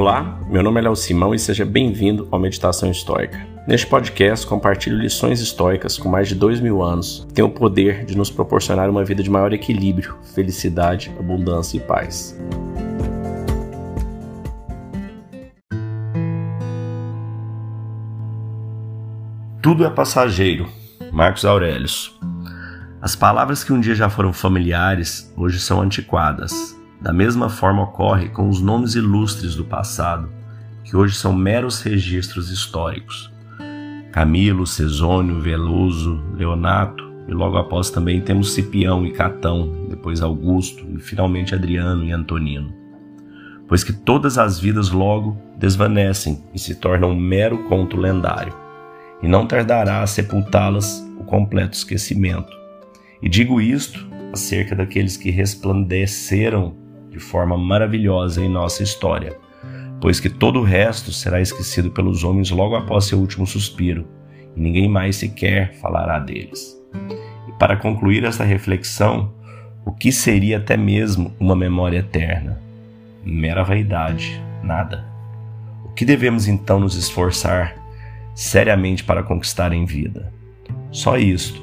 Olá, meu nome é Léo Simão e seja bem-vindo ao Meditação Histórica. Neste podcast, compartilho lições históricas com mais de dois mil anos que têm o poder de nos proporcionar uma vida de maior equilíbrio, felicidade, abundância e paz. Tudo é passageiro. Marcos Aurelius. As palavras que um dia já foram familiares, hoje são antiquadas. Da mesma forma ocorre com os nomes ilustres do passado, que hoje são meros registros históricos. Camilo, Cesônio, Veloso, Leonato, e logo após também temos Cipião e Catão, depois Augusto e finalmente Adriano e Antonino. Pois que todas as vidas logo desvanecem e se tornam um mero conto lendário, e não tardará a sepultá-las o completo esquecimento. E digo isto acerca daqueles que resplandeceram de forma maravilhosa em nossa história, pois que todo o resto será esquecido pelos homens logo após seu último suspiro, e ninguém mais sequer falará deles. E para concluir esta reflexão, o que seria até mesmo uma memória eterna? Mera vaidade, nada. O que devemos então nos esforçar seriamente para conquistar em vida? Só isto: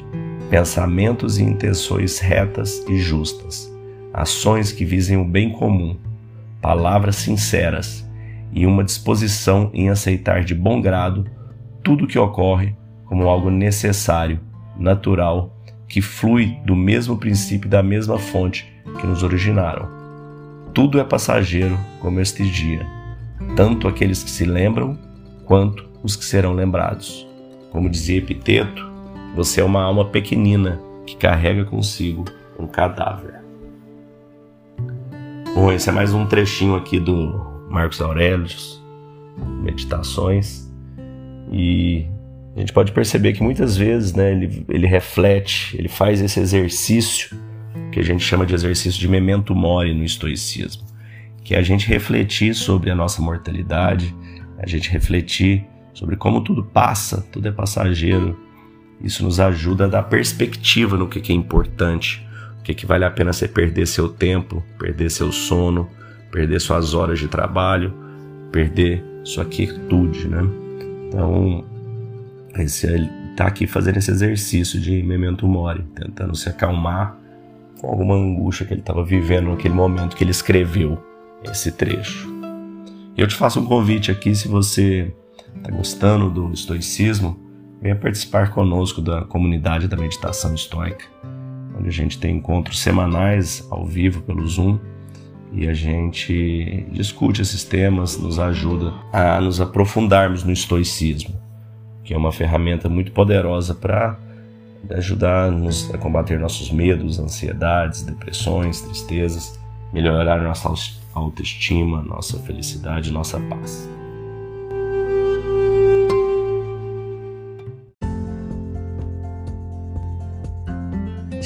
pensamentos e intenções retas e justas ações que visem o bem comum, palavras sinceras e uma disposição em aceitar de bom grado tudo o que ocorre como algo necessário, natural, que flui do mesmo princípio e da mesma fonte que nos originaram. Tudo é passageiro como este dia, tanto aqueles que se lembram quanto os que serão lembrados. Como dizia Epiteto, você é uma alma pequenina que carrega consigo um cadáver. Bom, esse é mais um trechinho aqui do Marcos Aurelius, Meditações, e a gente pode perceber que muitas vezes né, ele, ele reflete, ele faz esse exercício que a gente chama de exercício de memento mori no estoicismo, que é a gente refletir sobre a nossa mortalidade, a gente refletir sobre como tudo passa, tudo é passageiro. Isso nos ajuda a dar perspectiva no que é importante, que, que vale a pena você perder seu tempo, perder seu sono, perder suas horas de trabalho, perder sua quietude, né? Então, esse, ele tá aqui fazendo esse exercício de memento mori, tentando se acalmar com alguma angústia que ele estava vivendo naquele momento que ele escreveu esse trecho. Eu te faço um convite aqui, se você está gostando do estoicismo, venha participar conosco da comunidade da meditação estoica onde a gente tem encontros semanais ao vivo pelo Zoom e a gente discute esses temas, nos ajuda a nos aprofundarmos no estoicismo, que é uma ferramenta muito poderosa para ajudar-nos a combater nossos medos, ansiedades, depressões, tristezas, melhorar nossa autoestima, nossa felicidade, nossa paz.